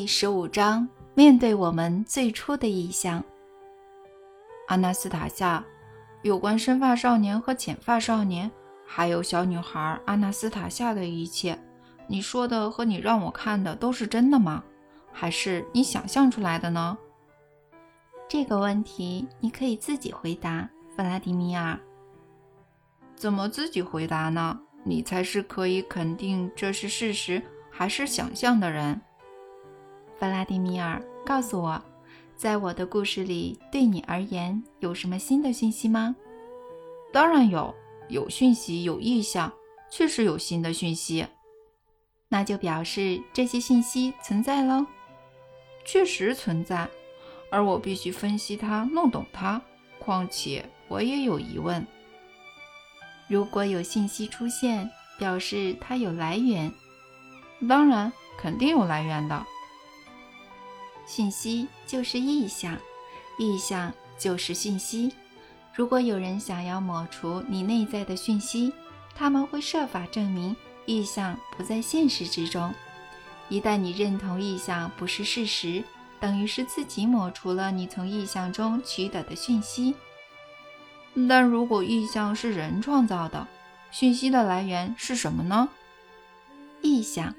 第十五章：面对我们最初的意向。阿纳斯塔夏，有关深发少年和浅发少年，还有小女孩阿纳斯塔夏的一切，你说的和你让我看的都是真的吗？还是你想象出来的呢？这个问题你可以自己回答，弗拉迪米尔。怎么自己回答呢？你才是可以肯定这是事实还是想象的人。弗拉迪米尔，告诉我，在我的故事里，对你而言有什么新的讯息吗？当然有，有讯息，有意向，确实有新的讯息。那就表示这些信息存在喽？确实存在，而我必须分析它，弄懂它。况且我也有疑问。如果有信息出现，表示它有来源。当然，肯定有来源的。讯息就是意象，意象就是讯息。如果有人想要抹除你内在的讯息，他们会设法证明意象不在现实之中。一旦你认同意象不是事实，等于是自己抹除了你从意象中取得的讯息。但如果意象是人创造的，讯息的来源是什么呢？意象。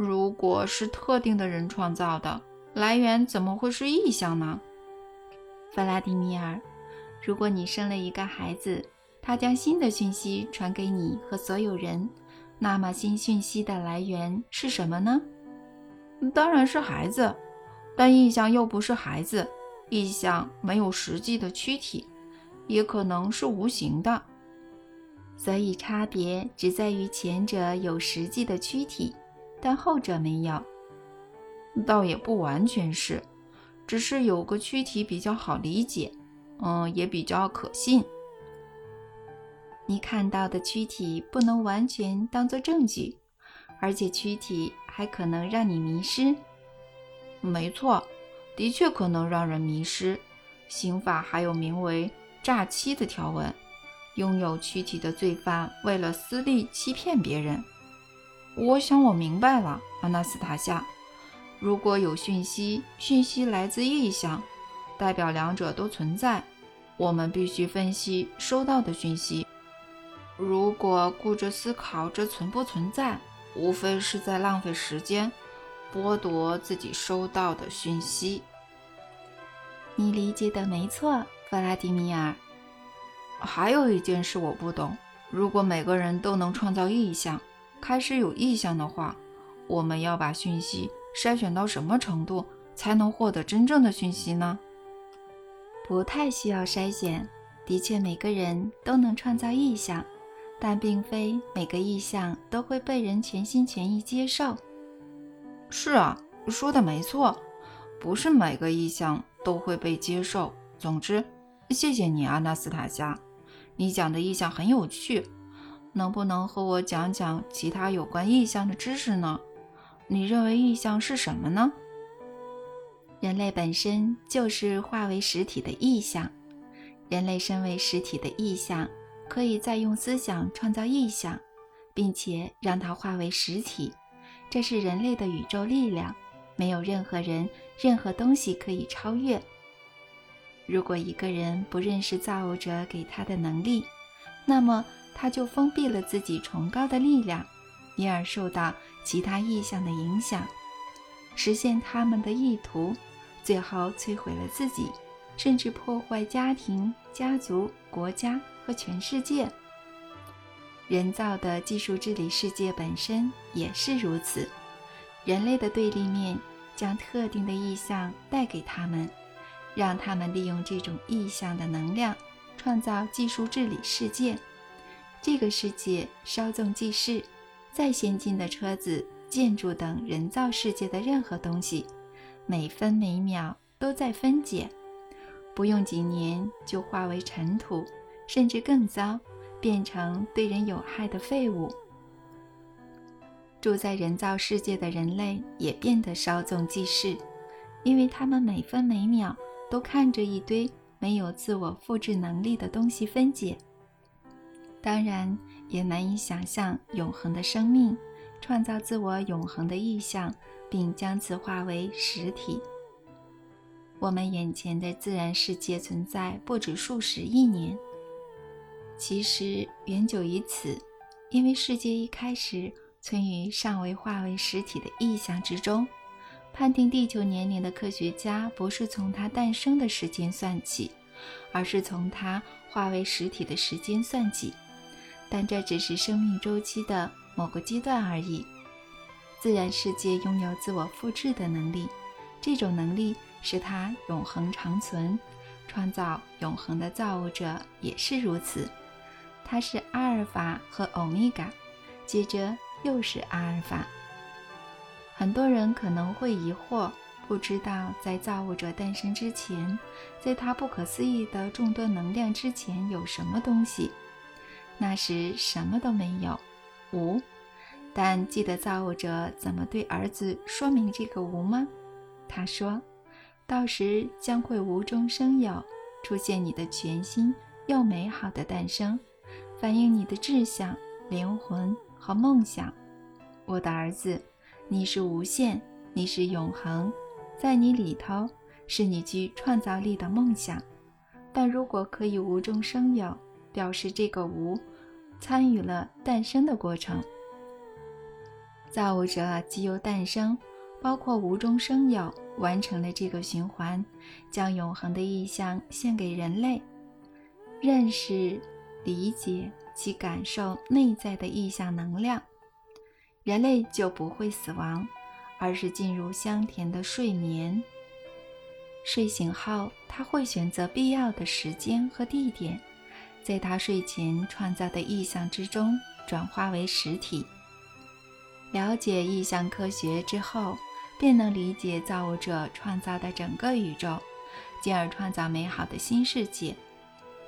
如果是特定的人创造的，来源怎么会是意象呢？弗拉迪米尔，如果你生了一个孩子，他将新的讯息传给你和所有人，那么新讯息的来源是什么呢？当然是孩子，但意象又不是孩子，意象没有实际的躯体，也可能是无形的，所以差别只在于前者有实际的躯体。但后者没有，倒也不完全是，只是有个躯体比较好理解，嗯，也比较可信。你看到的躯体不能完全当做证据，而且躯体还可能让你迷失。没错，的确可能让人迷失。刑法还有名为诈欺的条文，拥有躯体的罪犯为了私利欺骗别人。我想我明白了，阿纳斯塔夏。如果有讯息，讯息来自意象，代表两者都存在。我们必须分析收到的讯息。如果顾着思考这存不存在，无非是在浪费时间，剥夺自己收到的讯息。你理解的没错，弗拉迪米尔。还有一件事我不懂：如果每个人都能创造意象，开始有意向的话，我们要把讯息筛选到什么程度才能获得真正的讯息呢？不太需要筛选。的确，每个人都能创造意向，但并非每个意向都会被人全心全意接受。是啊，说的没错，不是每个意向都会被接受。总之，谢谢你，阿纳斯塔夏，你讲的意向很有趣。能不能和我讲讲其他有关意象的知识呢？你认为意象是什么呢？人类本身就是化为实体的意象。人类身为实体的意象，可以再用思想创造意象，并且让它化为实体。这是人类的宇宙力量，没有任何人、任何东西可以超越。如果一个人不认识造物者给他的能力，那么。他就封闭了自己崇高的力量，因而受到其他意象的影响，实现他们的意图，最后摧毁了自己，甚至破坏家庭、家族、国家和全世界。人造的技术治理世界本身也是如此。人类的对立面将特定的意象带给他们，让他们利用这种意象的能量，创造技术治理世界。这个世界稍纵即逝，再先进的车子、建筑等人造世界的任何东西，每分每秒都在分解，不用几年就化为尘土，甚至更糟，变成对人有害的废物。住在人造世界的人类也变得稍纵即逝，因为他们每分每秒都看着一堆没有自我复制能力的东西分解。当然，也难以想象永恒的生命，创造自我永恒的意象并将此化为实体。我们眼前的自然世界存在不止数十亿年，其实远久于此，因为世界一开始存于尚未化为实体的意象之中。判定地球年龄的科学家不是从它诞生的时间算起，而是从它化为实体的时间算起。但这只是生命周期的某个阶段而已。自然世界拥有自我复制的能力，这种能力使它永恒长存。创造永恒的造物者也是如此，它是阿尔法和欧米伽，接着又是阿尔法。很多人可能会疑惑，不知道在造物者诞生之前，在他不可思议的众多能量之前有什么东西。那时什么都没有，无。但记得造物者怎么对儿子说明这个无吗？他说：“到时将会无中生有，出现你的全新又美好的诞生，反映你的志向、灵魂和梦想，我的儿子，你是无限，你是永恒，在你里头是你具创造力的梦想。但如果可以无中生有，表示这个无参与了诞生的过程。”造物者既由诞生，包括无中生有，完成了这个循环，将永恒的意象献给人类，认识、理解其感受内在的意象能量，人类就不会死亡，而是进入香甜的睡眠。睡醒后，他会选择必要的时间和地点，在他睡前创造的意象之中转化为实体。了解意象科学之后，便能理解造物者创造的整个宇宙，进而创造美好的新世界。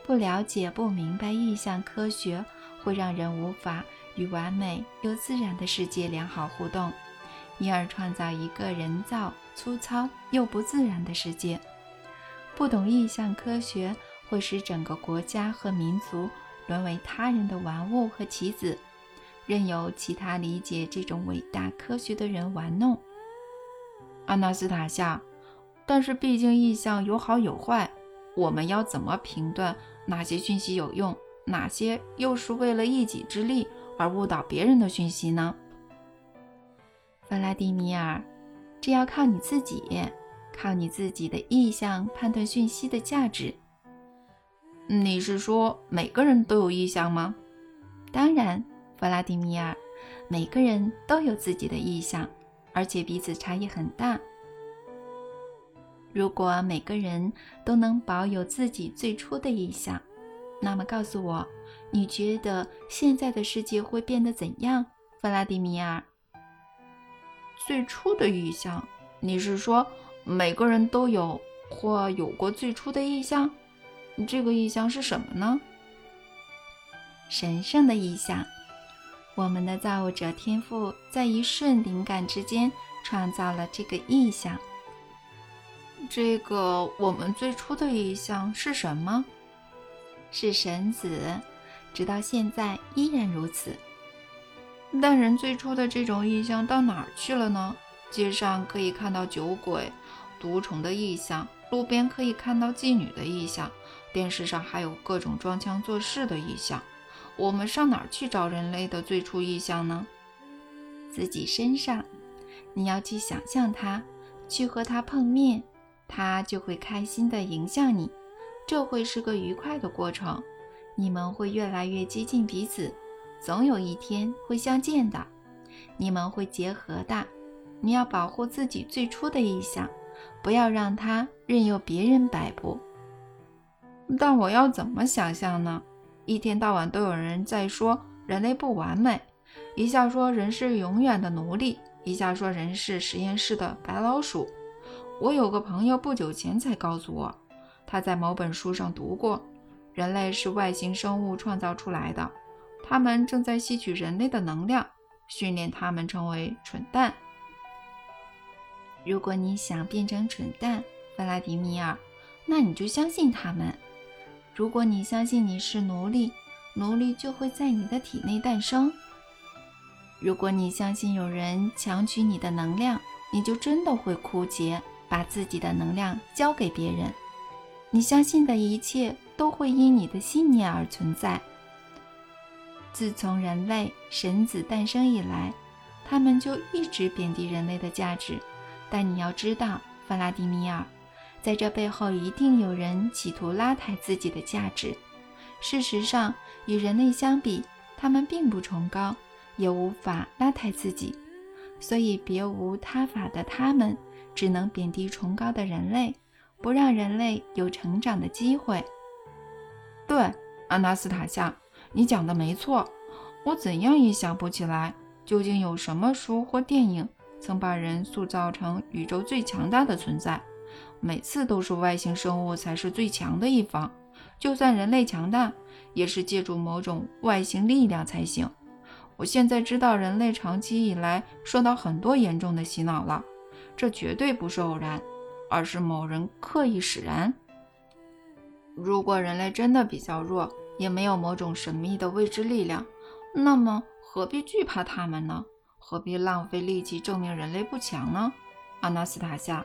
不了解、不明白意象科学，会让人无法与完美又自然的世界良好互动，因而创造一个人造、粗糙又不自然的世界。不懂意象科学，会使整个国家和民族沦为他人的玩物和棋子。任由其他理解这种伟大科学的人玩弄。阿纳斯塔夏，但是毕竟意象有好有坏，我们要怎么评断哪些讯息有用，哪些又是为了一己之力而误导别人的讯息呢？弗拉迪米尔，这要靠你自己，靠你自己的意象判断讯息的价值。你是说每个人都有意向吗？当然。弗拉迪米尔，每个人都有自己的意向，而且彼此差异很大。如果每个人都能保有自己最初的意向，那么告诉我，你觉得现在的世界会变得怎样？弗拉迪米尔，最初的意向？你是说每个人都有或有过最初的意向？这个意象是什么呢？神圣的意象。我们的造物者天赋在一瞬灵感之间创造了这个意象。这个我们最初的意象是什么？是神子，直到现在依然如此。但人最初的这种意象到哪儿去了呢？街上可以看到酒鬼、毒虫的意象，路边可以看到妓女的意象，电视上还有各种装腔作势的意象。我们上哪儿去找人类的最初意象呢？自己身上，你要去想象它，去和它碰面，它就会开心地迎向你，这会是个愉快的过程。你们会越来越接近彼此，总有一天会相见的。你们会结合的。你要保护自己最初的意象，不要让它任由别人摆布。但我要怎么想象呢？一天到晚都有人在说人类不完美，一下说人是永远的奴隶，一下说人是实验室的白老鼠。我有个朋友不久前才告诉我，他在某本书上读过，人类是外星生物创造出来的，他们正在吸取人类的能量，训练他们成为蠢蛋。如果你想变成蠢蛋，弗拉迪米尔，那你就相信他们。如果你相信你是奴隶，奴隶就会在你的体内诞生。如果你相信有人强取你的能量，你就真的会枯竭，把自己的能量交给别人。你相信的一切都会因你的信念而存在。自从人类神子诞生以来，他们就一直贬低人类的价值。但你要知道，弗拉迪米尔，在这背后一定有人企图拉抬自己的价值。事实上，与人类相比，他们并不崇高，也无法拉抬自己。所以，别无他法的他们，只能贬低崇高的人类，不让人类有成长的机会。对，安娜斯塔夏。你讲的没错，我怎样也想不起来，究竟有什么书或电影曾把人塑造成宇宙最强大的存在。每次都是外星生物才是最强的一方，就算人类强大，也是借助某种外星力量才行。我现在知道，人类长期以来受到很多严重的洗脑了，这绝对不是偶然，而是某人刻意使然。如果人类真的比较弱，也没有某种神秘的未知力量，那么何必惧怕他们呢？何必浪费力气证明人类不强呢？阿纳斯塔夏，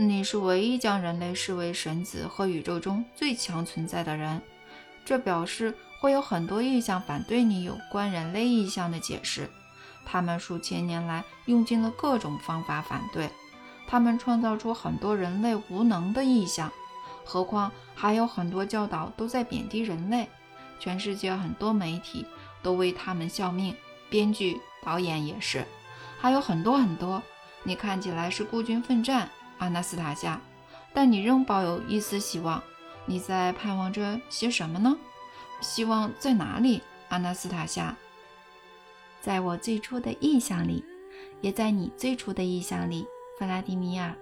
你是唯一将人类视为神子和宇宙中最强存在的人，这表示会有很多意象反对你有关人类意象的解释。他们数千年来用尽了各种方法反对，他们创造出很多人类无能的意象。何况还有很多教导都在贬低人类，全世界很多媒体都为他们效命，编剧、导演也是，还有很多很多。你看起来是孤军奋战，阿纳斯塔夏，但你仍抱有一丝希望。你在盼望着些什么呢？希望在哪里，阿纳斯塔夏？在我最初的印象里，也在你最初的印象里，弗拉迪米尔。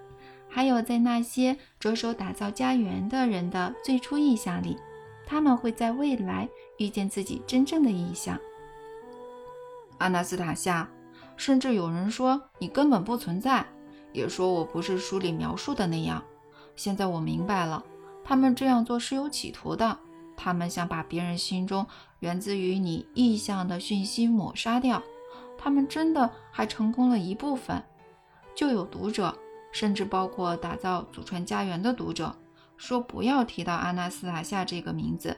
还有在那些着手打造家园的人的最初印象里，他们会在未来遇见自己真正的意象。阿纳斯塔夏，甚至有人说你根本不存在，也说我不是书里描述的那样。现在我明白了，他们这样做是有企图的，他们想把别人心中源自于你意向的讯息抹杀掉。他们真的还成功了一部分，就有读者。甚至包括打造祖传家园的读者说：“不要提到阿纳斯塔夏这个名字，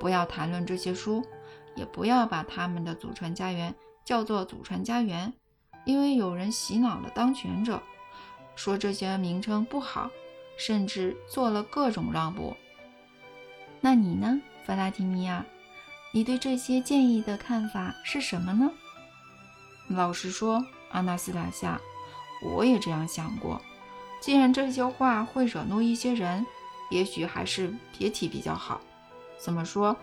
不要谈论这些书，也不要把他们的祖传家园叫做祖传家园，因为有人洗脑了当权者，说这些名称不好，甚至做了各种让步。那你呢，弗拉提米尔？你对这些建议的看法是什么呢？老实说，阿纳斯塔夏。”我也这样想过，既然这些话会惹怒一些人，也许还是别提比较好。怎么说？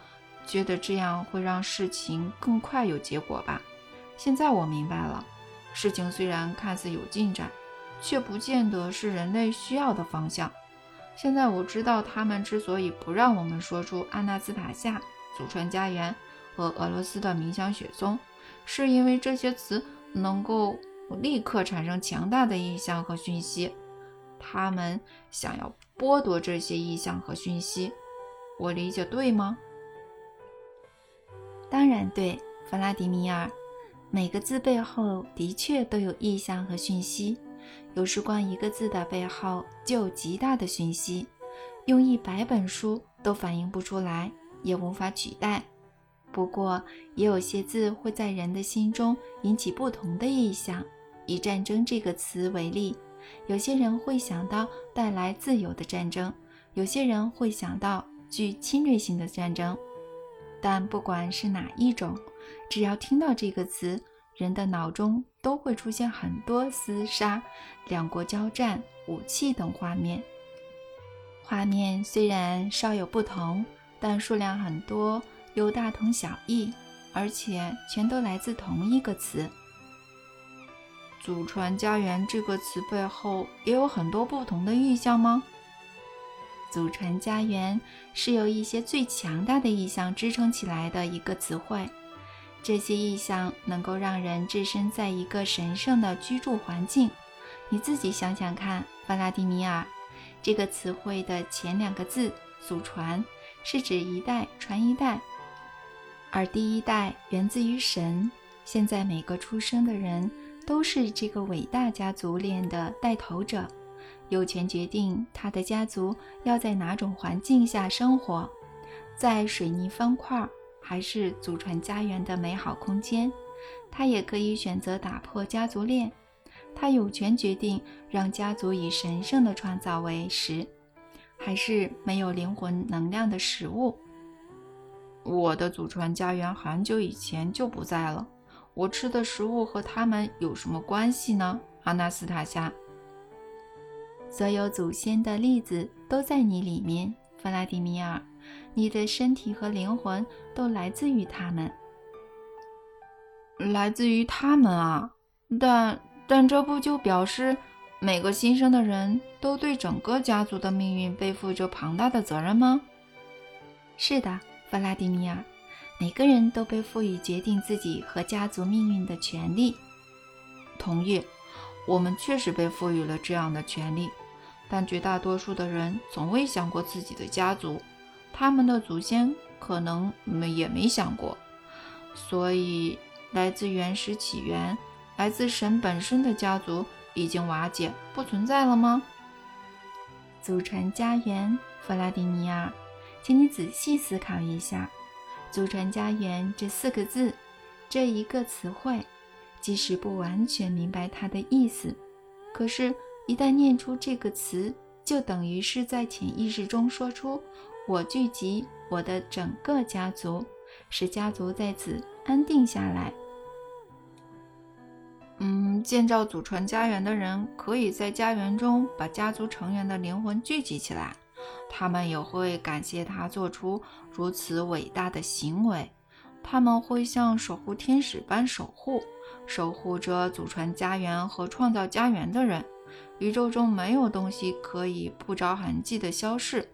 觉得这样会让事情更快有结果吧。现在我明白了，事情虽然看似有进展，却不见得是人类需要的方向。现在我知道，他们之所以不让我们说出阿纳斯塔夏、祖传家园和俄罗斯的冥想雪松，是因为这些词能够。立刻产生强大的意象和讯息，他们想要剥夺这些意象和讯息，我理解对吗？当然对，弗拉迪米尔。每个字背后的确都有意象和讯息，有时光一个字的背后就有极大的讯息，用一百本书都反映不出来，也无法取代。不过，也有些字会在人的心中引起不同的意象。以战争这个词为例，有些人会想到带来自由的战争，有些人会想到具侵略性的战争。但不管是哪一种，只要听到这个词，人的脑中都会出现很多厮杀、两国交战、武器等画面。画面虽然稍有不同，但数量很多，又大同小异，而且全都来自同一个词。祖传家园这个词背后也有很多不同的意象吗？祖传家园是由一些最强大的意象支撑起来的一个词汇，这些意象能够让人置身在一个神圣的居住环境。你自己想想看，弗拉迪米尔，这个词汇的前两个字“祖传”是指一代传一代，而第一代源自于神。现在每个出生的人。都是这个伟大家族链的带头者，有权决定他的家族要在哪种环境下生活，在水泥方块还是祖传家园的美好空间。他也可以选择打破家族链，他有权决定让家族以神圣的创造为食，还是没有灵魂能量的食物。我的祖传家园很久以前就不在了，我吃的食物和他们有什么关系呢？阿纳斯塔夏，所有祖先的例子都在你里面，弗拉迪米尔，你的身体和灵魂都来自于他们。来自于他们啊，但但这不就表示每个新生的人都对整个家族的命运背负着庞大的责任吗？是的，弗拉迪米尔，每个人都被赋予决定自己和家族命运的权利。同意，我们确实被赋予了这样的权利，但绝大多数的人从未想过自己的家族，他们的祖先可能没也没想过，所以。来自原始起源、来自神本身的家族已经瓦解，不存在了吗？祖传家园，弗拉迪米尔，请你仔细思考一下。祖传家园这四个字，这一个词汇，即使不完全明白它的意思，可是，一旦念出这个词，就等于是在潜意识中说出“我聚集我的整个家族”，使家族在此安定下来。嗯，建造祖传家园的人可以在家园中把家族成员的灵魂聚集起来，他们也会感谢他做出如此伟大的行为。他们会像守护天使般守护，守护着祖传家园和创造家园的人。宇宙中没有东西可以不着痕迹地消逝，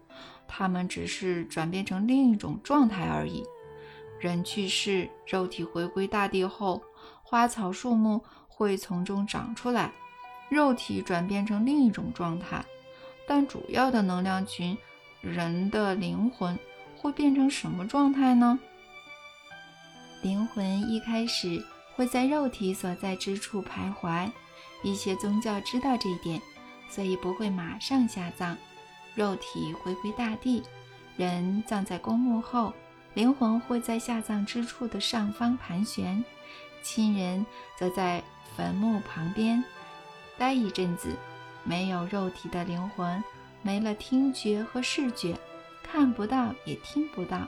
他们只是转变成另一种状态而已。人去世，肉体回归大地后，花草树木。会从中长出来，肉体转变成另一种状态，但主要的能量群，人的灵魂会变成什么状态呢？灵魂一开始会在肉体所在之处徘徊，一些宗教知道这一点，所以不会马上下葬。肉体回归大地，人葬在公墓后，灵魂会在下葬之处的上方盘旋，亲人则在。坟墓旁边待一阵子，没有肉体的灵魂，没了听觉和视觉，看不到也听不到，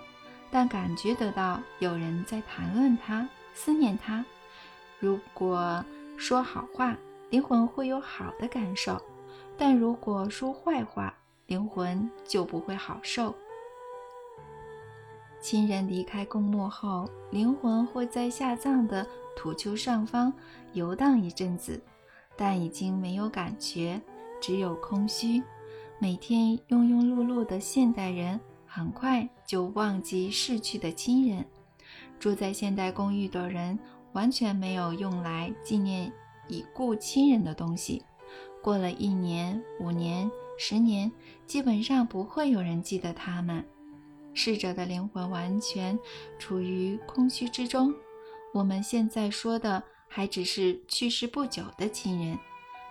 但感觉得到有人在谈论他，思念他。如果说好话，灵魂会有好的感受；但如果说坏话，灵魂就不会好受。亲人离开公墓后，灵魂会在下葬的。土丘上方游荡一阵子，但已经没有感觉，只有空虚。每天庸庸碌碌的现代人，很快就忘记逝去的亲人。住在现代公寓的人，完全没有用来纪念已故亲人的东西。过了一年、五年、十年，基本上不会有人记得他们。逝者的灵魂完全处于空虚之中。我们现在说的还只是去世不久的亲人，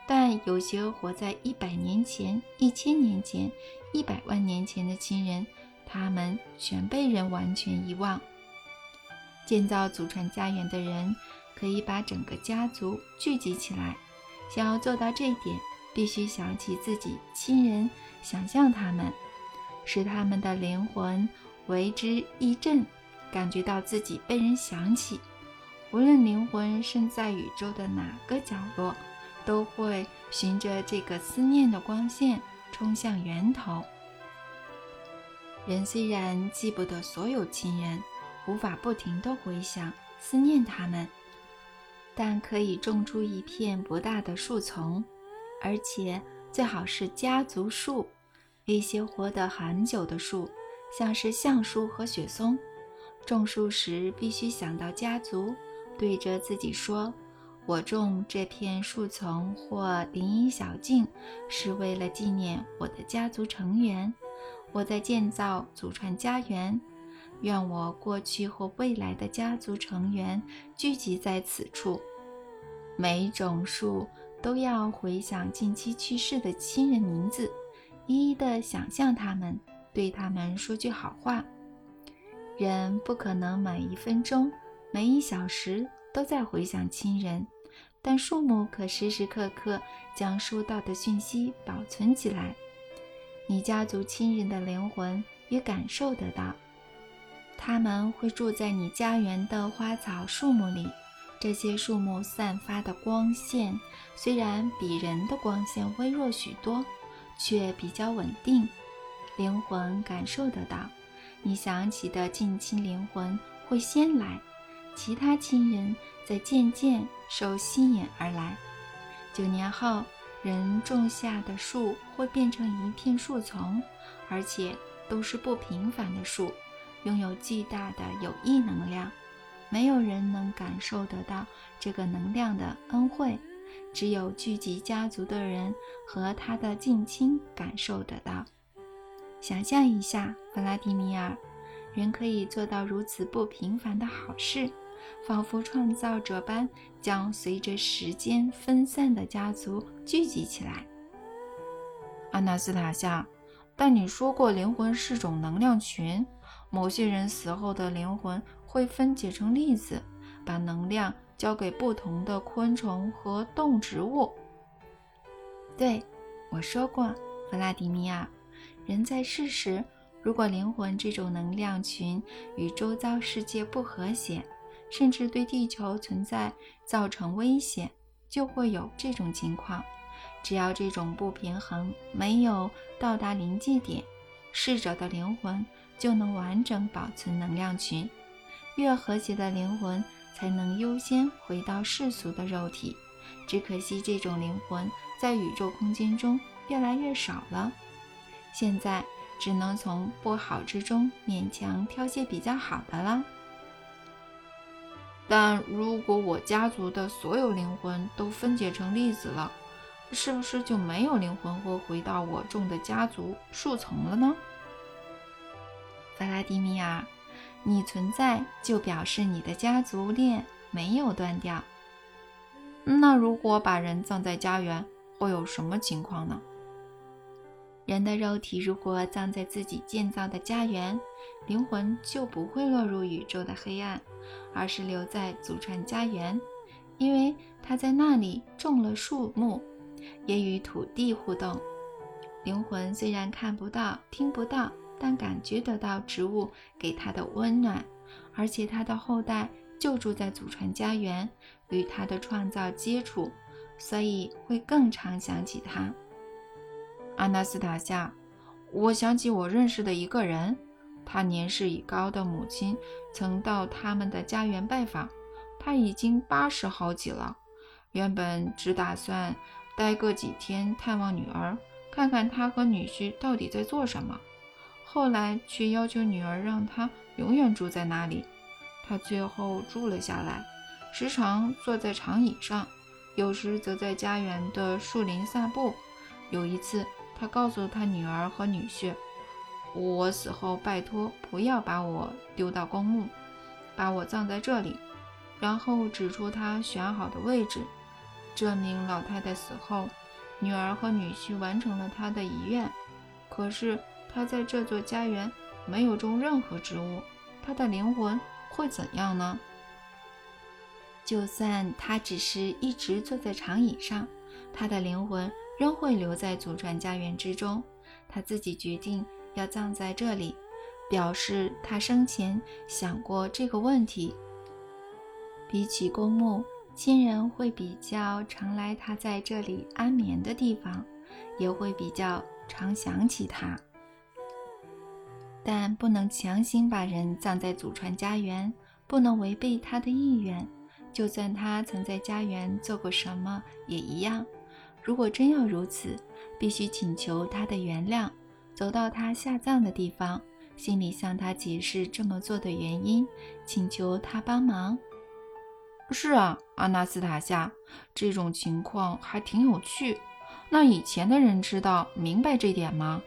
但有些活在一百年前、一千年前、一百万年前的亲人，他们全被人完全遗忘。建造祖传家园的人可以把整个家族聚集起来，想要做到这一点，必须想起自己亲人，想象他们，使他们的灵魂为之一振，感觉到自己被人想起。无论灵魂身在宇宙的哪个角落，都会循着这个思念的光线冲向源头。人虽然记不得所有亲人，无法不停地回想思念他们，但可以种出一片不大的树丛，而且最好是家族树，一些活得很久的树，像是橡树和雪松。种树时必须想到家族。对着自己说：“我种这片树丛或林荫小径，是为了纪念我的家族成员。我在建造祖传家园，愿我过去或未来的家族成员聚集在此处。”每种树都要回想近期去世的亲人名字，一一的想象他们，对他们说句好话。人不可能每一分钟、每一小时都在回想亲人，但树木可时时刻刻将收到的讯息保存起来。你家族亲人的灵魂也感受得到，他们会住在你家园的花草树木里。这些树木散发的光线虽然比人的光线微弱许多，却比较稳定。灵魂感受得到。你想起的近亲灵魂会先来，其他亲人在渐渐受吸引而来。九年后，人种下的树会变成一片树丛，而且都是不平凡的树，拥有巨大的有益能量。没有人能感受得到这个能量的恩惠，只有聚集家族的人和他的近亲感受得到。想象一下，弗拉迪米尔，人可以做到如此不平凡的好事，仿佛创造者般将随着时间分散的家族聚集起来。阿纳斯塔夏，但你说过灵魂是种能量群，某些人死后的灵魂会分解成粒子，把能量交给不同的昆虫和动植物。对，我说过，弗拉迪米尔。人在世时，如果灵魂这种能量群与周遭世界不和谐，甚至对地球存在造成威胁，就会有这种情况。只要这种不平衡没有到达临界点，逝者的灵魂就能完整保存能量群。越和谐的灵魂才能优先回到世俗的肉体。只可惜这种灵魂在宇宙空间中越来越少了。现在只能从不好之中勉强挑些比较好的了。但如果我家族的所有灵魂都分解成粒子了，是不是就没有灵魂会回到我种的家族树丛了呢？弗拉迪米尔，你存在就表示你的家族链没有断掉。那如果把人葬在家园，会有什么情况呢？人的肉体如果葬在自己建造的家园，灵魂就不会落入宇宙的黑暗，而是留在祖传家园，因为他在那里种了树木，也与土地互动。灵魂虽然看不到、听不到，但感觉得到植物给他的温暖，而且他的后代就住在祖传家园，与他的创造接触，所以会更常想起他。阿纳斯塔夏，我想起我认识的一个人，他年事已高的母亲曾到他们的家园拜访。他已经八十好几了，原本只打算待个几天探望女儿，看看他和女婿到底在做什么。后来却要求女儿让他永远住在那里。他最后住了下来，时常坐在长椅上，有时则在家园的树林散步。有一次。他告诉他女儿和女婿：“我死后，拜托不要把我丢到公墓，把我葬在这里。”然后指出他选好的位置，这名老太太死后，女儿和女婿完成了他的遗愿。可是他在这座家园没有种任何植物，他的灵魂会怎样呢？就算他只是一直坐在长椅上，他的灵魂。仍会留在祖传家园之中。他自己决定要葬在这里，表示他生前想过这个问题。比起公墓，亲人会比较常来他在这里安眠的地方，也会比较常想起他。但不能强行把人葬在祖传家园，不能违背他的意愿。就算他曾在家园做过什么，也一样。如果真要如此，必须请求他的原谅，走到他下葬的地方，心里向他解释这么做的原因，请求他帮忙。是啊，阿纳斯塔夏，这种情况还挺有趣。那以前的人知道明白这点吗？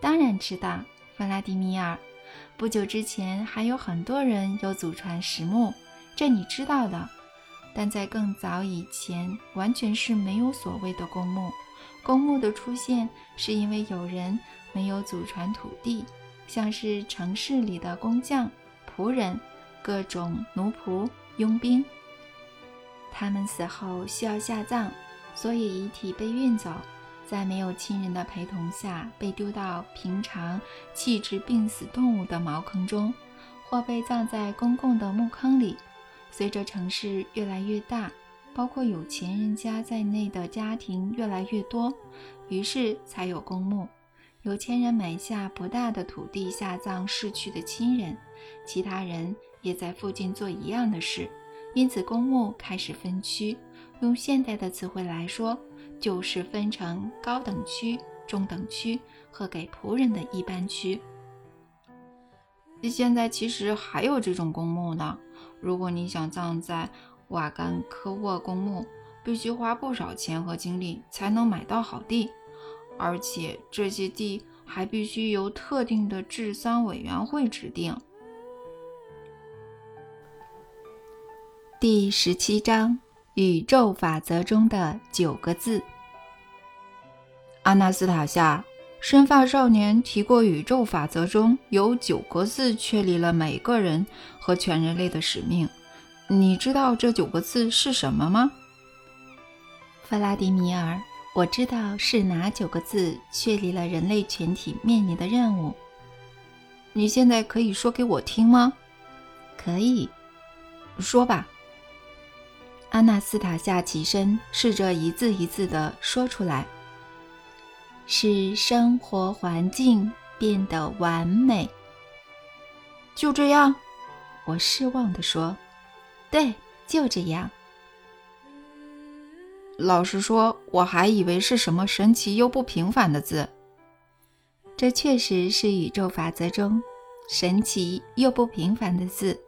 当然知道，弗拉迪米尔。不久之前还有很多人有祖传石墓，这你知道的。但在更早以前，完全是没有所谓的公墓。公墓的出现是因为有人没有祖传土地，像是城市里的工匠、仆人、各种奴仆、佣兵，他们死后需要下葬，所以遗体被运走。在没有亲人的陪同下，被丢到平常弃置病死动物的茅坑中，或被葬在公共的墓坑里。随着城市越来越大，包括有钱人家在内的家庭越来越多，于是才有公墓。有钱人买下不大的土地下葬逝去的亲人，其他人也在附近做一样的事，因此公墓开始分区。用现代的词汇来说。就是分成高等区、中等区和给仆人的一般区。现在其实还有这种公墓呢。如果你想葬在瓦干科沃公墓，必须花不少钱和精力才能买到好地，而且这些地还必须由特定的治丧委员会指定。第十七章：宇宙法则中的九个字。阿纳斯塔夏，深发少年提过，宇宙法则中有九个字确立了每个人和全人类的使命。你知道这九个字是什么吗？弗拉迪米尔，我知道是哪九个字确立了人类全体面临的任务。你现在可以说给我听吗？可以说吧。阿纳斯塔夏起身，试着一字一字地说出来。使生活环境变得完美。就这样，我失望地说：“对，就这样。”老实说，我还以为是什么神奇又不平凡的字。这确实是宇宙法则中神奇又不平凡的字。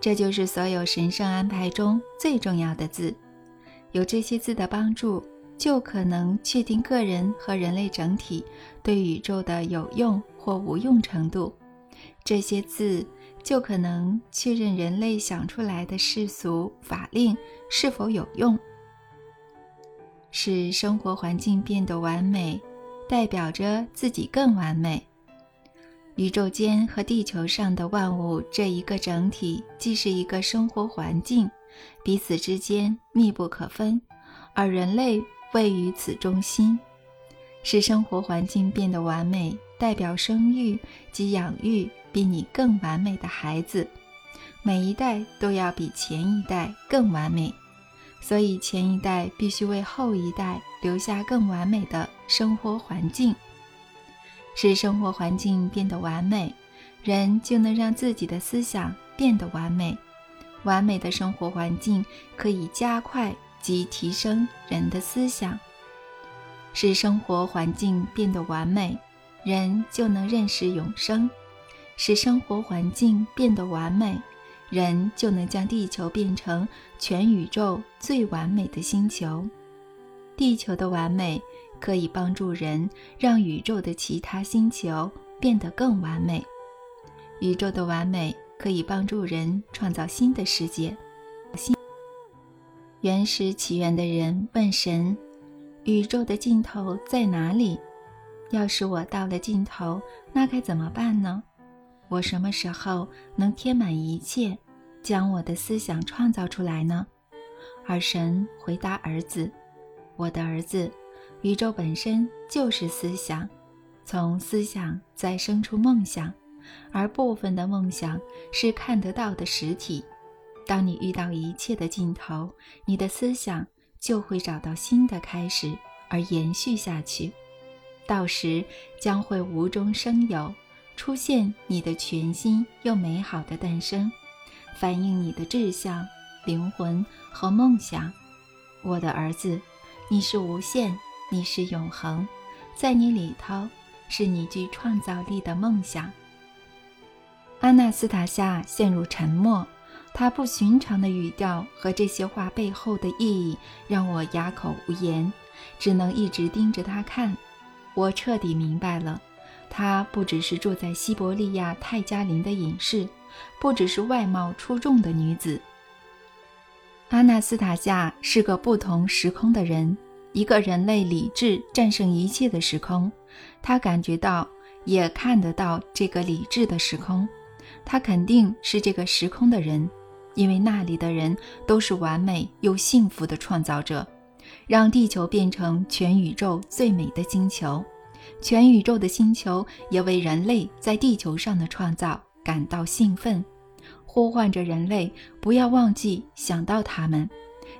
这就是所有神圣安排中最重要的字。有这些字的帮助。就可能确定个人和人类整体对宇宙的有用或无用程度。这些字就可能确认人类想出来的世俗法令是否有用。使生活环境变得完美，代表着自己更完美。宇宙间和地球上的万物这一个整体，既是一个生活环境，彼此之间密不可分，而人类。位于此中心，使生活环境变得完美，代表生育及养育比你更完美的孩子。每一代都要比前一代更完美，所以前一代必须为后一代留下更完美的生活环境。使生活环境变得完美，人就能让自己的思想变得完美。完美的生活环境可以加快。及提升人的思想，使生活环境变得完美，人就能认识永生；使生活环境变得完美，人就能将地球变成全宇宙最完美的星球。地球的完美可以帮助人让宇宙的其他星球变得更完美，宇宙的完美可以帮助人创造新的世界。新原始起源的人问神：“宇宙的尽头在哪里？要是我到了尽头，那该怎么办呢？我什么时候能填满一切，将我的思想创造出来呢？”而神回答儿子：“我的儿子，宇宙本身就是思想，从思想再生出梦想，而部分的梦想是看得到的实体。”当你遇到一切的尽头，你的思想就会找到新的开始而延续下去，到时将会无中生有，出现你的全新又美好的诞生，反映你的志向、灵魂和梦想。我的儿子，你是无限，你是永恒，在你里头是你具创造力的梦想。阿纳斯塔夏陷入沉默。他不寻常的语调和这些话背后的意义让我哑口无言，只能一直盯着他看。我彻底明白了，她不只是住在西伯利亚泰加林的隐士，不只是外貌出众的女子。阿阿纳斯塔夏是个不同时空的人，一个人类理智战胜一切的时空。他感觉到，也看得到这个理智的时空。他肯定是这个时空的人，因为那里的人都是完美又幸福的创造者，让地球变成全宇宙最美的星球。全宇宙的星球也为人类在地球上的创造感到兴奋，呼唤着人类不要忘记想到他们，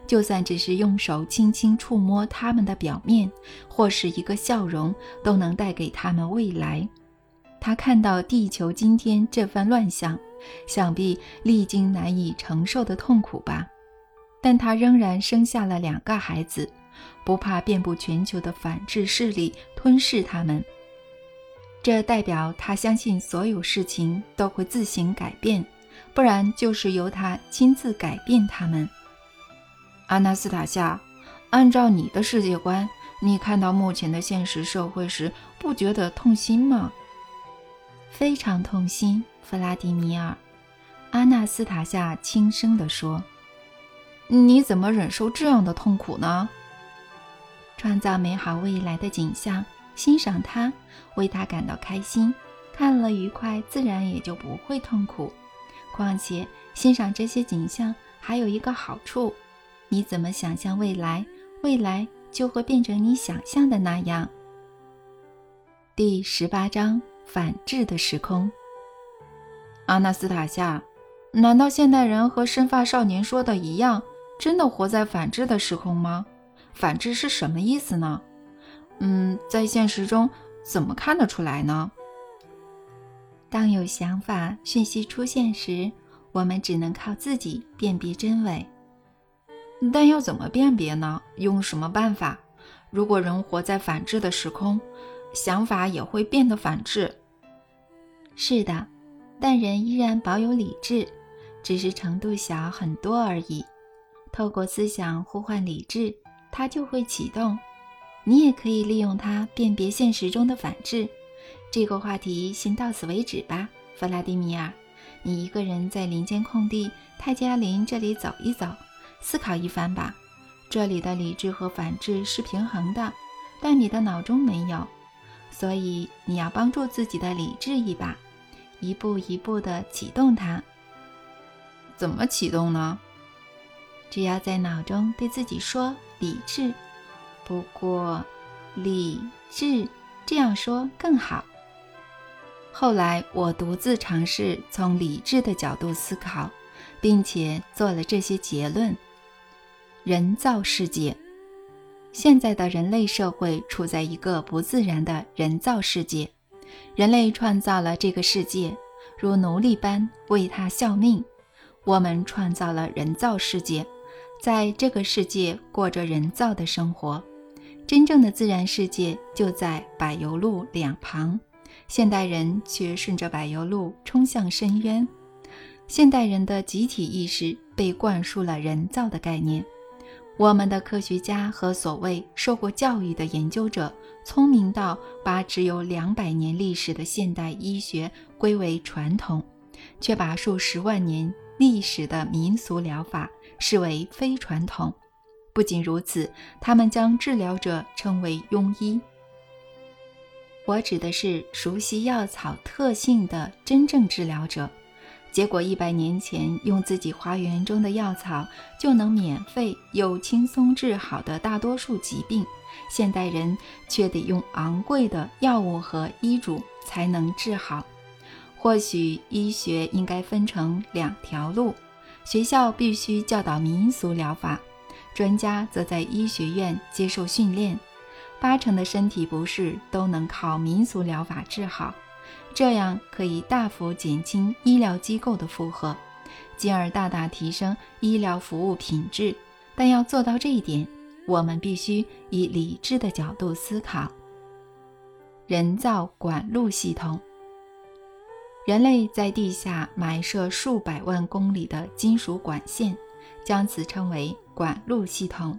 就算只是用手轻轻触摸他们的表面，或是一个笑容，都能带给他们未来。他看到地球今天这番乱象，想必历经难以承受的痛苦吧。但他仍然生下了两个孩子。不怕遍布全球的反制势力吞噬他们，这代表他相信所有事情都会自行改变，不然就是由他亲自改变他们。阿纳斯塔夏，按照你的世界观，你看到目前的现实社会时，不觉得痛心吗？非常痛心，弗拉迪米尔。阿纳斯塔夏轻声地说：“你怎么忍受这样的痛苦呢？”创造美好未来的景象，欣赏它，为它感到开心，看了愉快，自然也就不会痛苦。况且，欣赏这些景象还有一个好处：你怎么想象未来，未来就会变成你想象的那样。第十八章：反制的时空。阿纳斯塔夏，难道现代人和生发少年说的一样，真的活在反制的时空吗？反制是什么意思呢？嗯，在现实中怎么看得出来呢？当有想法、讯息出现时，我们只能靠自己辨别真伪。但要怎么辨别呢？用什么办法？如果人活在反制的时空，想法也会变得反制。是的，但人依然保有理智，只是程度小很多而已。透过思想呼唤理智。它就会启动，你也可以利用它辨别现实中的反制。这个话题先到此为止吧，弗拉迪米尔。你一个人在林间空地泰加林这里走一走，思考一番吧。这里的理智和反制是平衡的，但你的脑中没有，所以你要帮助自己的理智一把，一步一步地启动它。怎么启动呢？只要在脑中对自己说。理智，不过理智这样说更好。后来我独自尝试从理智的角度思考，并且做了这些结论：人造世界，现在的人类社会处在一个不自然的人造世界。人类创造了这个世界，如奴隶般为它效命。我们创造了人造世界。在这个世界过着人造的生活，真正的自然世界就在柏油路两旁，现代人却顺着柏油路冲向深渊。现代人的集体意识被灌输了人造的概念。我们的科学家和所谓受过教育的研究者，聪明到把只有两百年历史的现代医学归为传统，却把数十万年历史的民俗疗法。视为非传统。不仅如此，他们将治疗者称为庸医。我指的是熟悉药草特性的真正治疗者。结果，一百年前用自己花园中的药草就能免费又轻松治好的大多数疾病，现代人却得用昂贵的药物和医嘱才能治好。或许医学应该分成两条路。学校必须教导民俗疗法，专家则在医学院接受训练。八成的身体不适都能靠民俗疗法治好，这样可以大幅减轻医疗机构的负荷，进而大大提升医疗服务品质。但要做到这一点，我们必须以理智的角度思考。人造管路系统。人类在地下埋设数百万公里的金属管线，将此称为管路系统。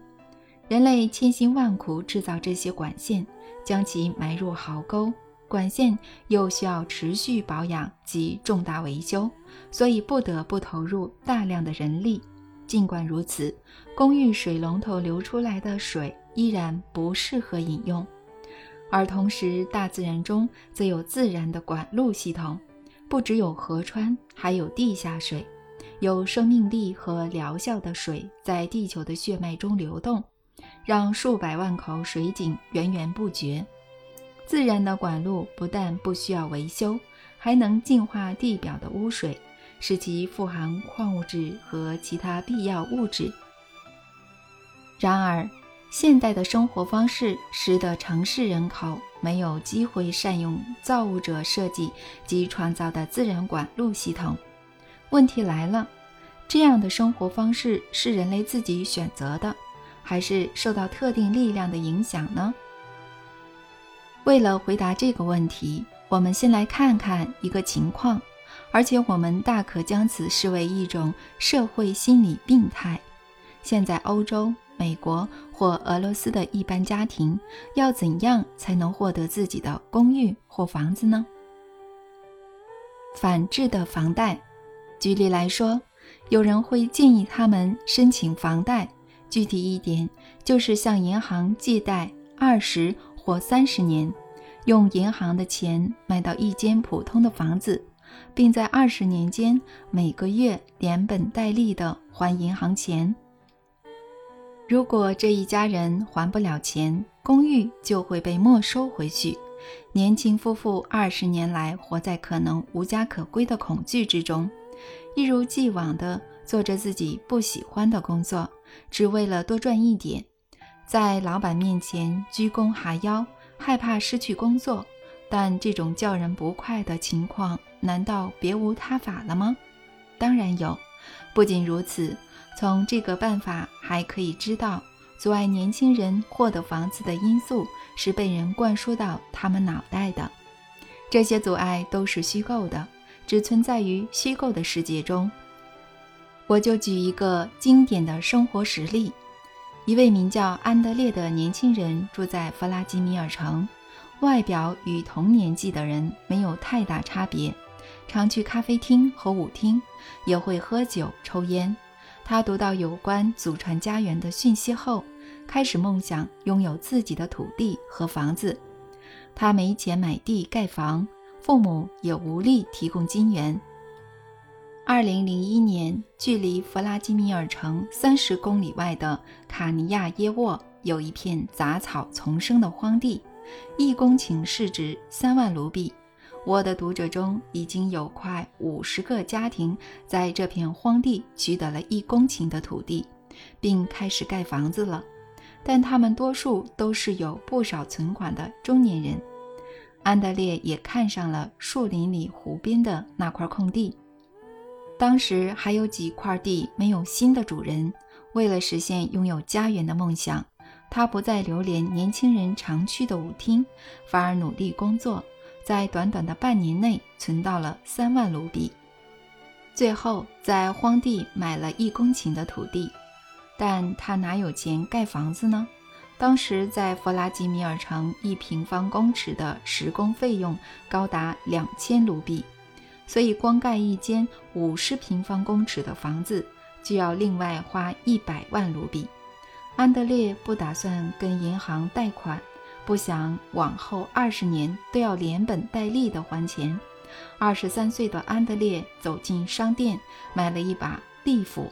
人类千辛万苦制造这些管线，将其埋入壕沟。管线又需要持续保养及重大维修，所以不得不投入大量的人力。尽管如此，公寓水龙头流出来的水依然不适合饮用。而同时，大自然中则有自然的管路系统，不只有河川，还有地下水，有生命力和疗效的水在地球的血脉中流动，让数百万口水井源源不绝。自然的管路不但不需要维修，还能净化地表的污水。使其富含矿物质和其他必要物质。然而，现代的生活方式使得城市人口没有机会善用造物者设计及创造的自然管路系统。问题来了：这样的生活方式是人类自己选择的，还是受到特定力量的影响呢？为了回答这个问题，我们先来看看一个情况。而且我们大可将此视为一种社会心理病态。现在，欧洲、美国或俄罗斯的一般家庭要怎样才能获得自己的公寓或房子呢？反制的房贷。举例来说，有人会建议他们申请房贷，具体一点就是向银行借贷二十或三十年，用银行的钱买到一间普通的房子。并在二十年间每个月连本带利的还银行钱。如果这一家人还不了钱，公寓就会被没收回去。年轻夫妇二十年来活在可能无家可归的恐惧之中，一如既往地做着自己不喜欢的工作，只为了多赚一点，在老板面前鞠躬哈腰，害怕失去工作。但这种叫人不快的情况。难道别无他法了吗？当然有。不仅如此，从这个办法还可以知道，阻碍年轻人获得房子的因素是被人灌输到他们脑袋的。这些阻碍都是虚构的，只存在于虚构的世界中。我就举一个经典的生活实例：一位名叫安德烈的年轻人住在弗拉基米尔城，外表与同年纪的人没有太大差别。常去咖啡厅和舞厅，也会喝酒抽烟。他读到有关祖传家园的讯息后，开始梦想拥有自己的土地和房子。他没钱买地盖房，父母也无力提供金援。二零零一年，距离弗拉基米尔城三十公里外的卡尼亚耶沃有一片杂草丛生的荒地，一公顷市值三万卢比。我的读者中已经有快五十个家庭在这片荒地取得了一公顷的土地，并开始盖房子了，但他们多数都是有不少存款的中年人。安德烈也看上了树林里湖边的那块空地，当时还有几块地没有新的主人。为了实现拥有家园的梦想，他不再流连年轻人常去的舞厅，反而努力工作。在短短的半年内存到了三万卢比，最后在荒地买了一公顷的土地，但他哪有钱盖房子呢？当时在弗拉基米尔城，一平方公尺的施工费用高达两千卢比，所以光盖一间五十平方公尺的房子就要另外花一百万卢比。安德烈不打算跟银行贷款。不想往后二十年都要连本带利的还钱。二十三岁的安德烈走进商店，买了一把利斧，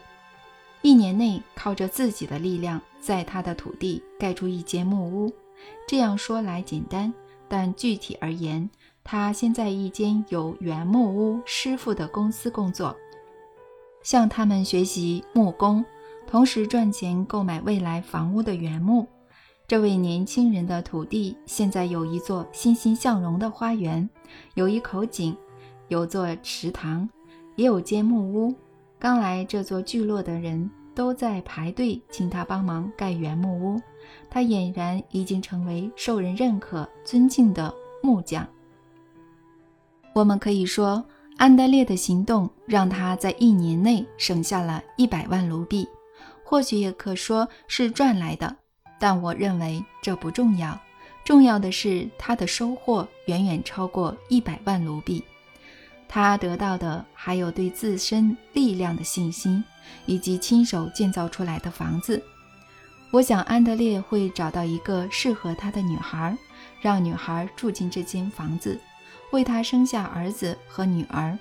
一年内靠着自己的力量，在他的土地盖出一间木屋。这样说来简单，但具体而言，他先在一间有原木屋师傅的公司工作，向他们学习木工，同时赚钱购买未来房屋的原木。这位年轻人的土地现在有一座欣欣向荣的花园，有一口井，有座池塘，也有间木屋。刚来这座聚落的人都在排队请他帮忙盖原木屋。他俨然已经成为受人认可、尊敬的木匠。我们可以说，安德烈的行动让他在一年内省下了一百万卢比，或许也可说是赚来的。但我认为这不重要，重要的是他的收获远远超过一百万卢比。他得到的还有对自身力量的信心，以及亲手建造出来的房子。我想安德烈会找到一个适合他的女孩，让女孩住进这间房子，为他生下儿子和女儿。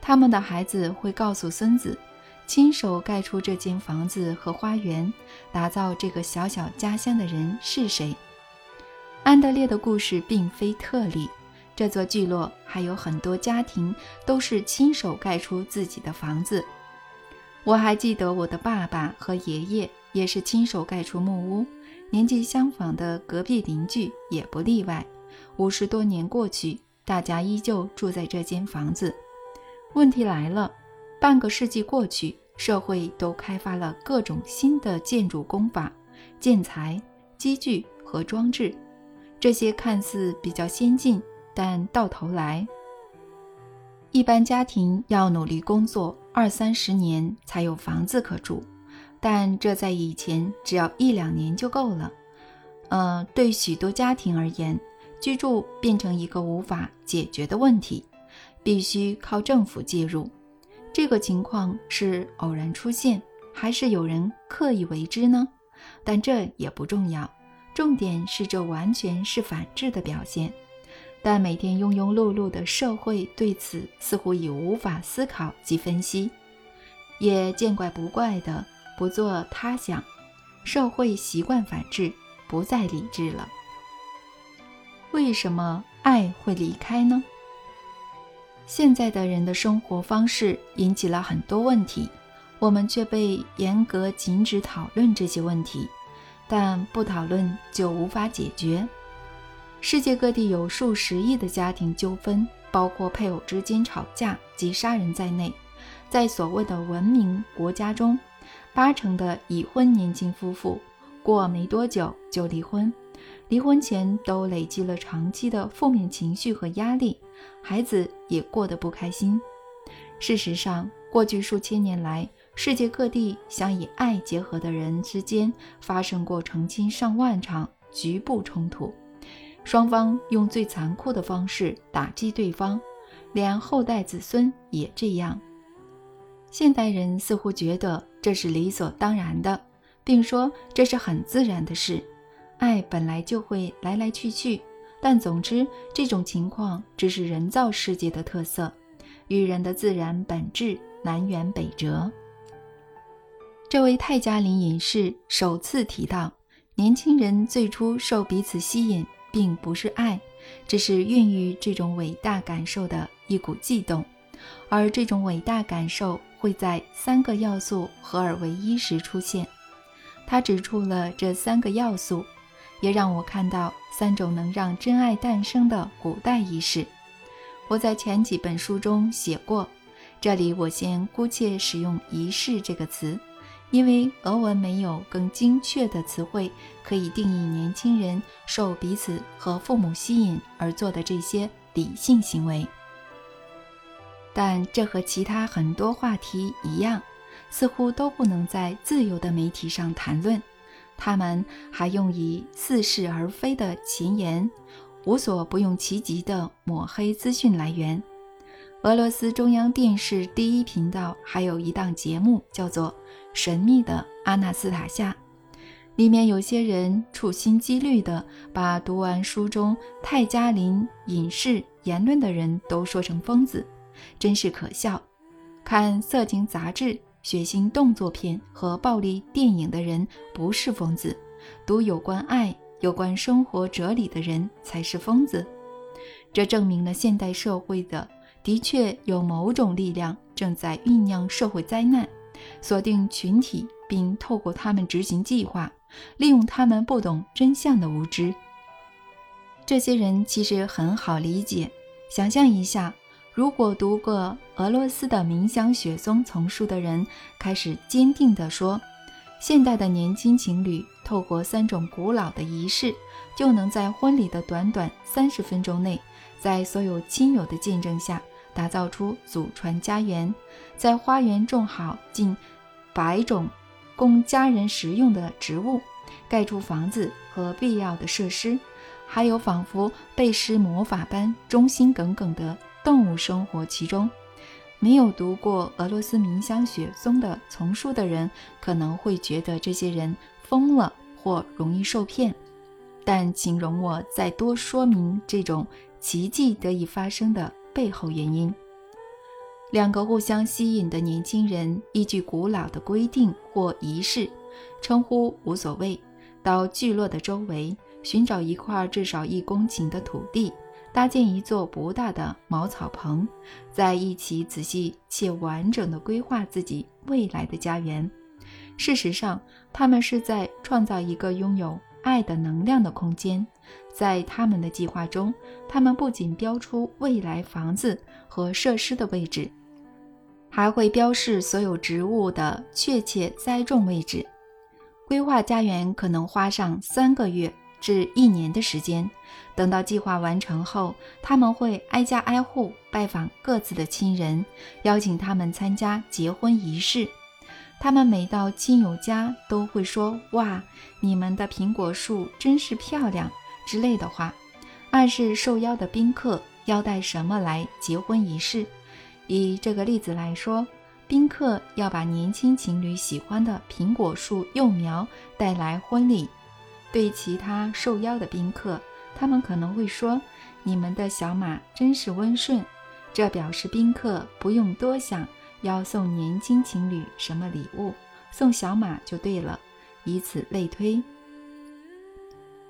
他们的孩子会告诉孙子，亲手盖出这间房子和花园，打造这个小小家乡的人是谁。安德烈的故事并非特例，这座聚落还有很多家庭都是亲手盖出自己的房子。我还记得我的爸爸和爷爷。也是亲手盖出木屋，年纪相仿的隔壁邻居也不例外。五十多年过去，大家依旧住在这间房子。问题来了，半个世纪过去，社会都开发了各种新的建筑工法、建材、机具和装置，这些看似比较先进，但到头来，一般家庭要努力工作二三十年才有房子可住。但这在以前只要一两年就够了。呃，对许多家庭而言，居住变成一个无法解决的问题，必须靠政府介入。这个情况是偶然出现，还是有人刻意为之呢？但这也不重要，重点是这完全是反智的表现。但每天庸庸碌碌的社会对此似乎已无法思考及分析，也见怪不怪的。不做他想，社会习惯反智，不再理智了。为什么爱会离开呢？现在的人的生活方式引起了很多问题，我们却被严格禁止讨论这些问题，但不讨论就无法解决。世界各地有数十亿的家庭纠纷，包括配偶之间吵架及杀人在内，在所谓的文明国家中。八成的已婚年轻夫妇过没多久就离婚，离婚前都累积了长期的负面情绪和压力，孩子也过得不开心。事实上，过去数千年来，世界各地想以爱结合的人之间发生过成千上万场局部冲突，双方用最残酷的方式打击对方，连后代子孙也这样。现代人似乎觉得这是理所当然的，并说这是很自然的事。爱本来就会来来去去，但总之，这种情况只是人造世界的特色，与人的自然本质南辕北辙。这位泰加林隐士首次提到，年轻人最初受彼此吸引，并不是爱，只是孕育这种伟大感受的一股悸动，而这种伟大感受。会在三个要素合而为一时出现。他指出了这三个要素，也让我看到三种能让真爱诞生的古代仪式。我在前几本书中写过，这里我先姑且使用“仪式”这个词，因为俄文没有更精确的词汇可以定义年轻人受彼此和父母吸引而做的这些理性行为。但这和其他很多话题一样，似乎都不能在自由的媒体上谈论。他们还用以似是而非的前言，无所不用其极的抹黑资讯来源。俄罗斯中央电视第一频道还有一档节目叫做《神秘的阿纳斯塔夏》，里面有些人处心积虑地把读完书中泰加林隐士言论的人都说成疯子。真是可笑！看色情杂志、血腥动作片和暴力电影的人不是疯子，读有关爱、有关生活哲理的人才是疯子。这证明了现代社会的的确有某种力量正在酝酿社会灾难，锁定群体，并透过他们执行计划，利用他们不懂真相的无知。这些人其实很好理解，想象一下。如果读过俄罗斯的冥想雪松丛书的人开始坚定地说，现代的年轻情侣透过三种古老的仪式，就能在婚礼的短短三十分钟内，在所有亲友的见证下，打造出祖传家园，在花园种好近百种供家人食用的植物，盖出房子和必要的设施，还有仿佛被施魔法般忠心耿耿的。动物生活其中。没有读过俄罗斯冥香雪松的丛书的人，可能会觉得这些人疯了或容易受骗。但请容我再多说明这种奇迹得以发生的背后原因。两个互相吸引的年轻人，依据古老的规定或仪式，称呼无所谓，到聚落的周围寻找一块至少一公顷的土地。搭建一座不大的茅草棚，在一起仔细且完整地规划自己未来的家园。事实上，他们是在创造一个拥有爱的能量的空间。在他们的计划中，他们不仅标出未来房子和设施的位置，还会标示所有植物的确切栽种位置。规划家园可能花上三个月。至一年的时间，等到计划完成后，他们会挨家挨户拜访各自的亲人，邀请他们参加结婚仪式。他们每到亲友家都会说：“哇，你们的苹果树真是漂亮”之类的话，暗示受邀的宾客要带什么来结婚仪式。以这个例子来说，宾客要把年轻情侣喜欢的苹果树幼苗带来婚礼。对其他受邀的宾客，他们可能会说：“你们的小马真是温顺。”这表示宾客不用多想，要送年轻情侣什么礼物，送小马就对了。以此类推。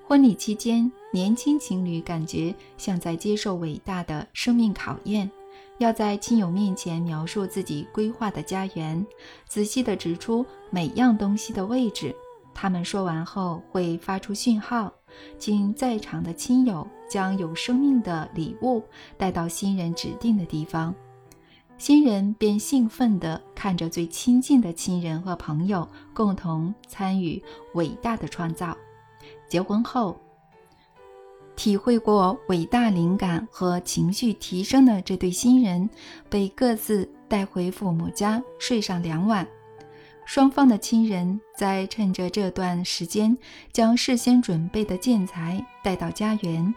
婚礼期间，年轻情侣感觉像在接受伟大的生命考验，要在亲友面前描述自己规划的家园，仔细地指出每样东西的位置。他们说完后会发出讯号，请在场的亲友将有生命的礼物带到新人指定的地方。新人便兴奋地看着最亲近的亲人和朋友共同参与伟大的创造。结婚后，体会过伟大灵感和情绪提升的这对新人被各自带回父母家睡上两晚。双方的亲人在趁着这段时间，将事先准备的建材带到家园。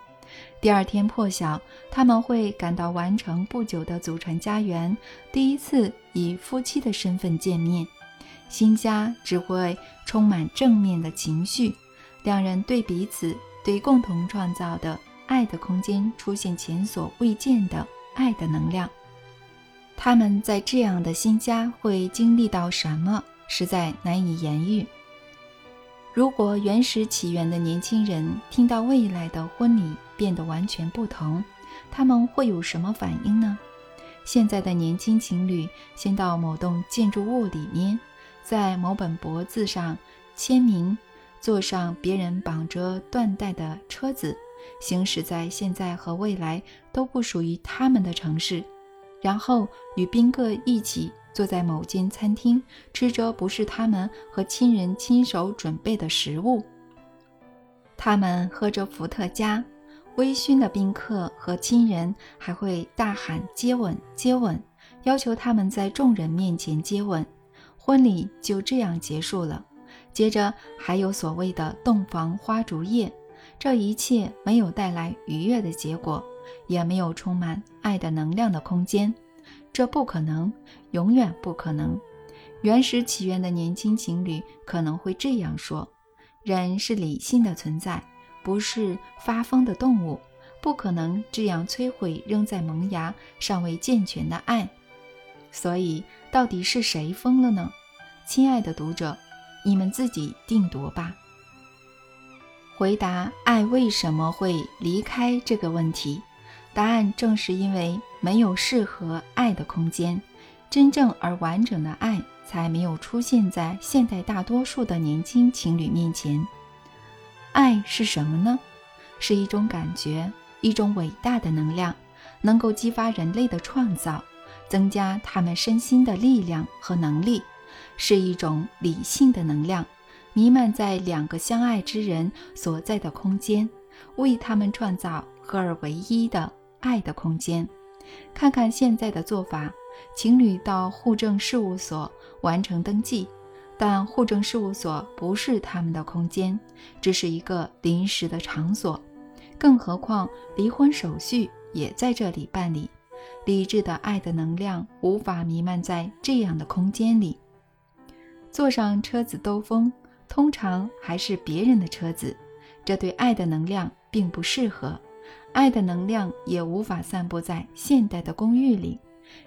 第二天破晓，他们会赶到完成不久的祖传家园，第一次以夫妻的身份见面。新家只会充满正面的情绪，两人对彼此、对共同创造的爱的空间出现前所未见的爱的能量。他们在这样的新家会经历到什么？实在难以言喻。如果原始起源的年轻人听到未来的婚礼变得完全不同，他们会有什么反应呢？现在的年轻情侣先到某栋建筑物里面，在某本脖子上签名，坐上别人绑着缎带的车子，行驶在现在和未来都不属于他们的城市，然后与宾客一起。坐在某间餐厅，吃着不是他们和亲人亲手准备的食物。他们喝着伏特加，微醺的宾客和亲人还会大喊“接吻，接吻”，要求他们在众人面前接吻。婚礼就这样结束了。接着还有所谓的洞房花烛夜，这一切没有带来愉悦的结果，也没有充满爱的能量的空间。这不可能，永远不可能。原始起源的年轻情侣可能会这样说：人是理性的存在，不是发疯的动物，不可能这样摧毁仍在萌芽、尚未健全的爱。所以，到底是谁疯了呢？亲爱的读者，你们自己定夺吧。回答爱为什么会离开这个问题。答案正是因为没有适合爱的空间，真正而完整的爱才没有出现在现代大多数的年轻情侣面前。爱是什么呢？是一种感觉，一种伟大的能量，能够激发人类的创造，增加他们身心的力量和能力，是一种理性的能量，弥漫在两个相爱之人所在的空间，为他们创造合而为一的。爱的空间，看看现在的做法：情侣到户政事务所完成登记，但户政事务所不是他们的空间，只是一个临时的场所。更何况离婚手续也在这里办理，理智的爱的能量无法弥漫在这样的空间里。坐上车子兜风，通常还是别人的车子，这对爱的能量并不适合。爱的能量也无法散布在现代的公寓里，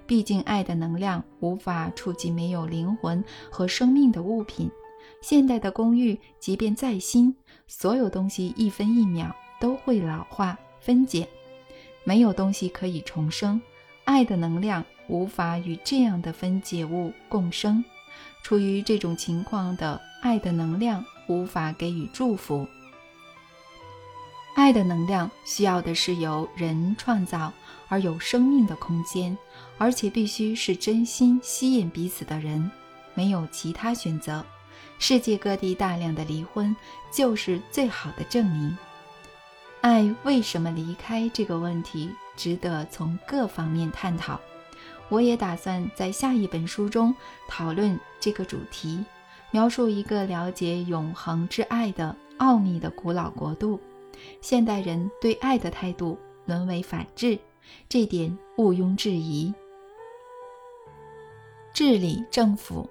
毕竟爱的能量无法触及没有灵魂和生命的物品。现代的公寓即便再新，所有东西一分一秒都会老化分解，没有东西可以重生。爱的能量无法与这样的分解物共生。处于这种情况的爱的能量无法给予祝福。爱的能量需要的是由人创造而有生命的空间，而且必须是真心吸引彼此的人，没有其他选择。世界各地大量的离婚就是最好的证明。爱为什么离开这个问题，值得从各方面探讨。我也打算在下一本书中讨论这个主题，描述一个了解永恒之爱的奥秘的古老国度。现代人对爱的态度沦为反智，这点毋庸置疑。治理政府，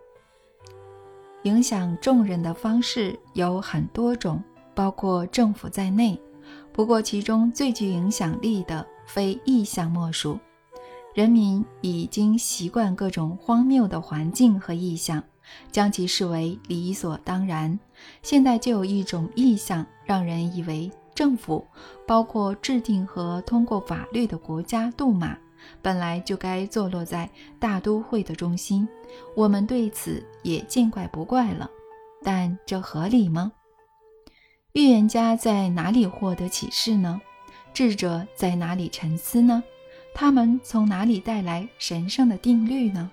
影响众人的方式有很多种，包括政府在内。不过，其中最具影响力的，非意象莫属。人民已经习惯各种荒谬的环境和意象，将其视为理所当然。现在就有一种意象，让人以为政府，包括制定和通过法律的国家杜马，本来就该坐落在大都会的中心。我们对此也见怪不怪了。但这合理吗？预言家在哪里获得启示呢？智者在哪里沉思呢？他们从哪里带来神圣的定律呢？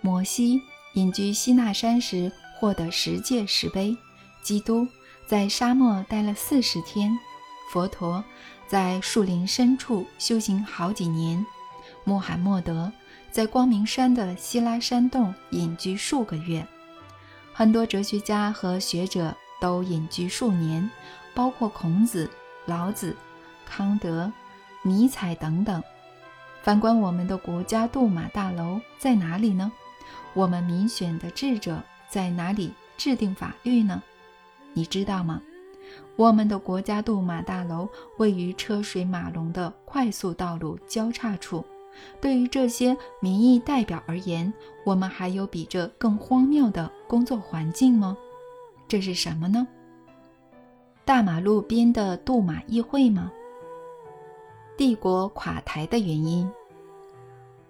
摩西隐居西纳山时获得十戒石碑，基督在沙漠待了四十天，佛陀在树林深处修行好几年，穆罕默德在光明山的希拉山洞隐居数个月，很多哲学家和学者都隐居数年，包括孔子、老子、康德。尼采等等。反观我们的国家杜马大楼在哪里呢？我们民选的智者在哪里制定法律呢？你知道吗？我们的国家杜马大楼位于车水马龙的快速道路交叉处。对于这些民意代表而言，我们还有比这更荒谬的工作环境吗？这是什么呢？大马路边的杜马议会吗？帝国垮台的原因，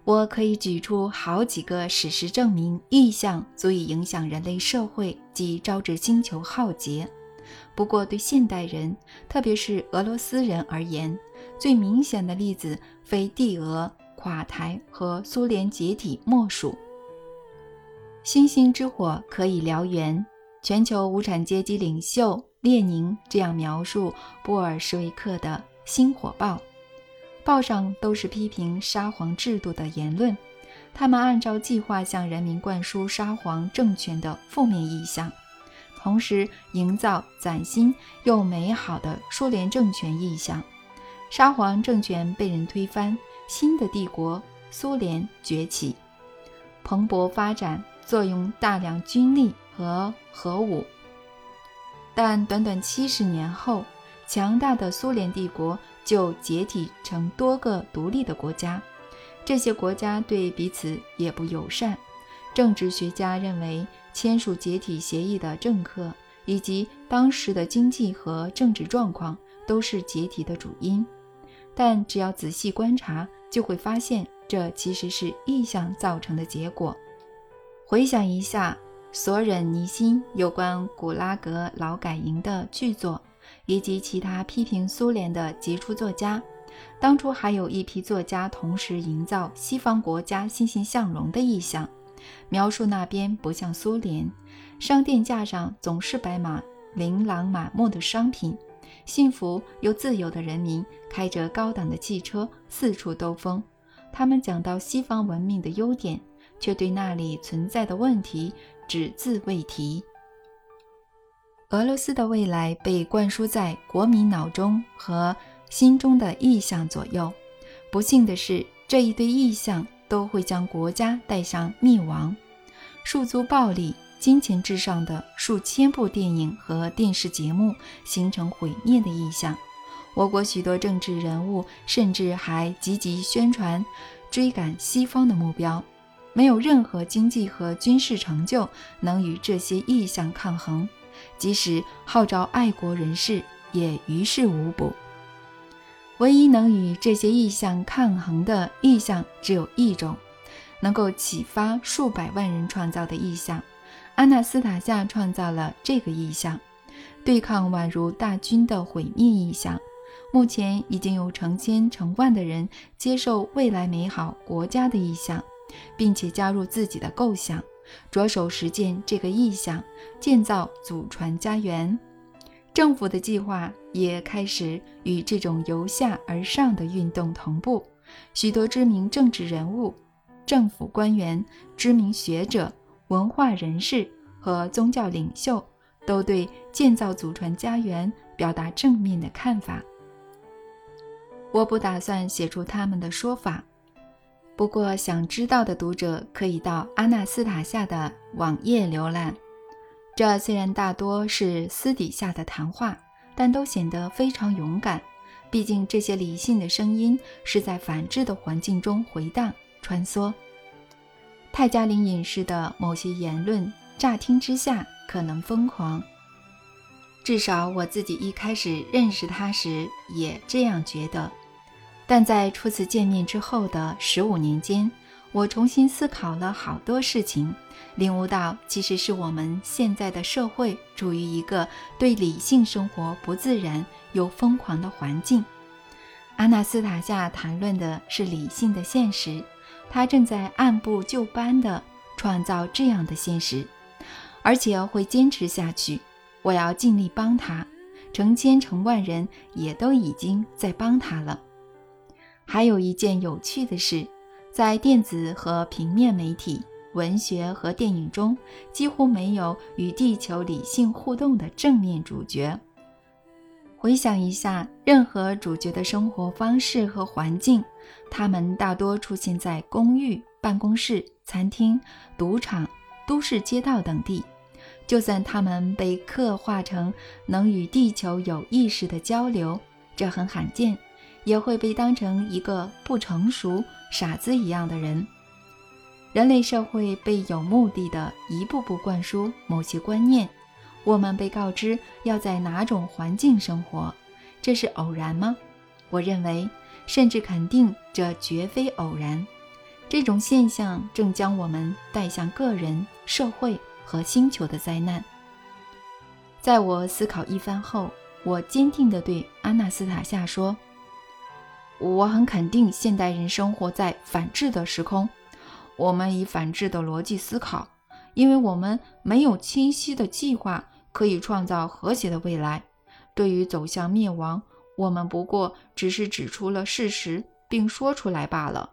我可以举出好几个史实证明，意象足以影响人类社会及招致星球浩劫。不过，对现代人，特别是俄罗斯人而言，最明显的例子非帝俄垮台和苏联解体莫属。星星之火可以燎原，全球无产阶级领袖列宁这样描述布尔什维克的新火爆。报上都是批评沙皇制度的言论，他们按照计划向人民灌输沙皇政权的负面意象，同时营造崭新又美好的苏联政权意象。沙皇政权被人推翻，新的帝国苏联崛起，蓬勃发展，作用大量军力和核武。但短短七十年后，强大的苏联帝国。就解体成多个独立的国家，这些国家对彼此也不友善。政治学家认为，签署解体协议的政客以及当时的经济和政治状况都是解体的主因。但只要仔细观察，就会发现这其实是意向造成的结果。回想一下索忍尼辛有关古拉格劳改营的剧作。以及其他批评苏联的杰出作家，当初还有一批作家同时营造西方国家欣欣向荣的意象，描述那边不像苏联，商店架上总是摆满琳琅满目的商品，幸福又自由的人民开着高档的汽车四处兜风。他们讲到西方文明的优点，却对那里存在的问题只字未提。俄罗斯的未来被灌输在国民脑中和心中的意象左右，不幸的是，这一堆意象都会将国家带向灭亡。数足暴力、金钱至上的数千部电影和电视节目形成毁灭的意象。我国许多政治人物甚至还积极宣传追赶西方的目标，没有任何经济和军事成就能与这些意象抗衡。即使号召爱国人士，也于事无补。唯一能与这些意象抗衡的意象只有一种，能够启发数百万人创造的意象。阿纳斯塔夏创造了这个意象，对抗宛如大军的毁灭意象。目前已经有成千成万的人接受未来美好国家的意向，并且加入自己的构想，着手实践这个意象，建造祖传家园。政府的计划也开始与这种由下而上的运动同步。许多知名政治人物、政府官员、知名学者、文化人士和宗教领袖都对建造祖传家园表达正面的看法。我不打算写出他们的说法，不过想知道的读者可以到阿纳斯塔夏的网页浏览。这虽然大多是私底下的谈话，但都显得非常勇敢。毕竟这些理性的声音是在反智的环境中回荡穿梭。泰加林隐士的某些言论，乍听之下可能疯狂，至少我自己一开始认识他时也这样觉得。但在初次见面之后的十五年间，我重新思考了好多事情。领悟到，其实是我们现在的社会处于一个对理性生活不自然又疯狂的环境。阿纳斯塔夏谈论的是理性的现实，他正在按部就班地创造这样的现实，而且会坚持下去。我要尽力帮他，成千成万人也都已经在帮他了。还有一件有趣的事，在电子和平面媒体。文学和电影中几乎没有与地球理性互动的正面主角。回想一下，任何主角的生活方式和环境，他们大多出现在公寓、办公室、餐厅、赌场、都市街道等地。就算他们被刻画成能与地球有意识的交流，这很罕见，也会被当成一个不成熟、傻子一样的人。人类社会被有目的的一步步灌输某些观念，我们被告知要在哪种环境生活，这是偶然吗？我认为，甚至肯定这绝非偶然。这种现象正将我们带向个人、社会和星球的灾难。在我思考一番后，我坚定地对阿纳斯塔夏说：“我很肯定，现代人生活在反智的时空。”我们以反智的逻辑思考，因为我们没有清晰的计划可以创造和谐的未来。对于走向灭亡，我们不过只是指出了事实并说出来罢了。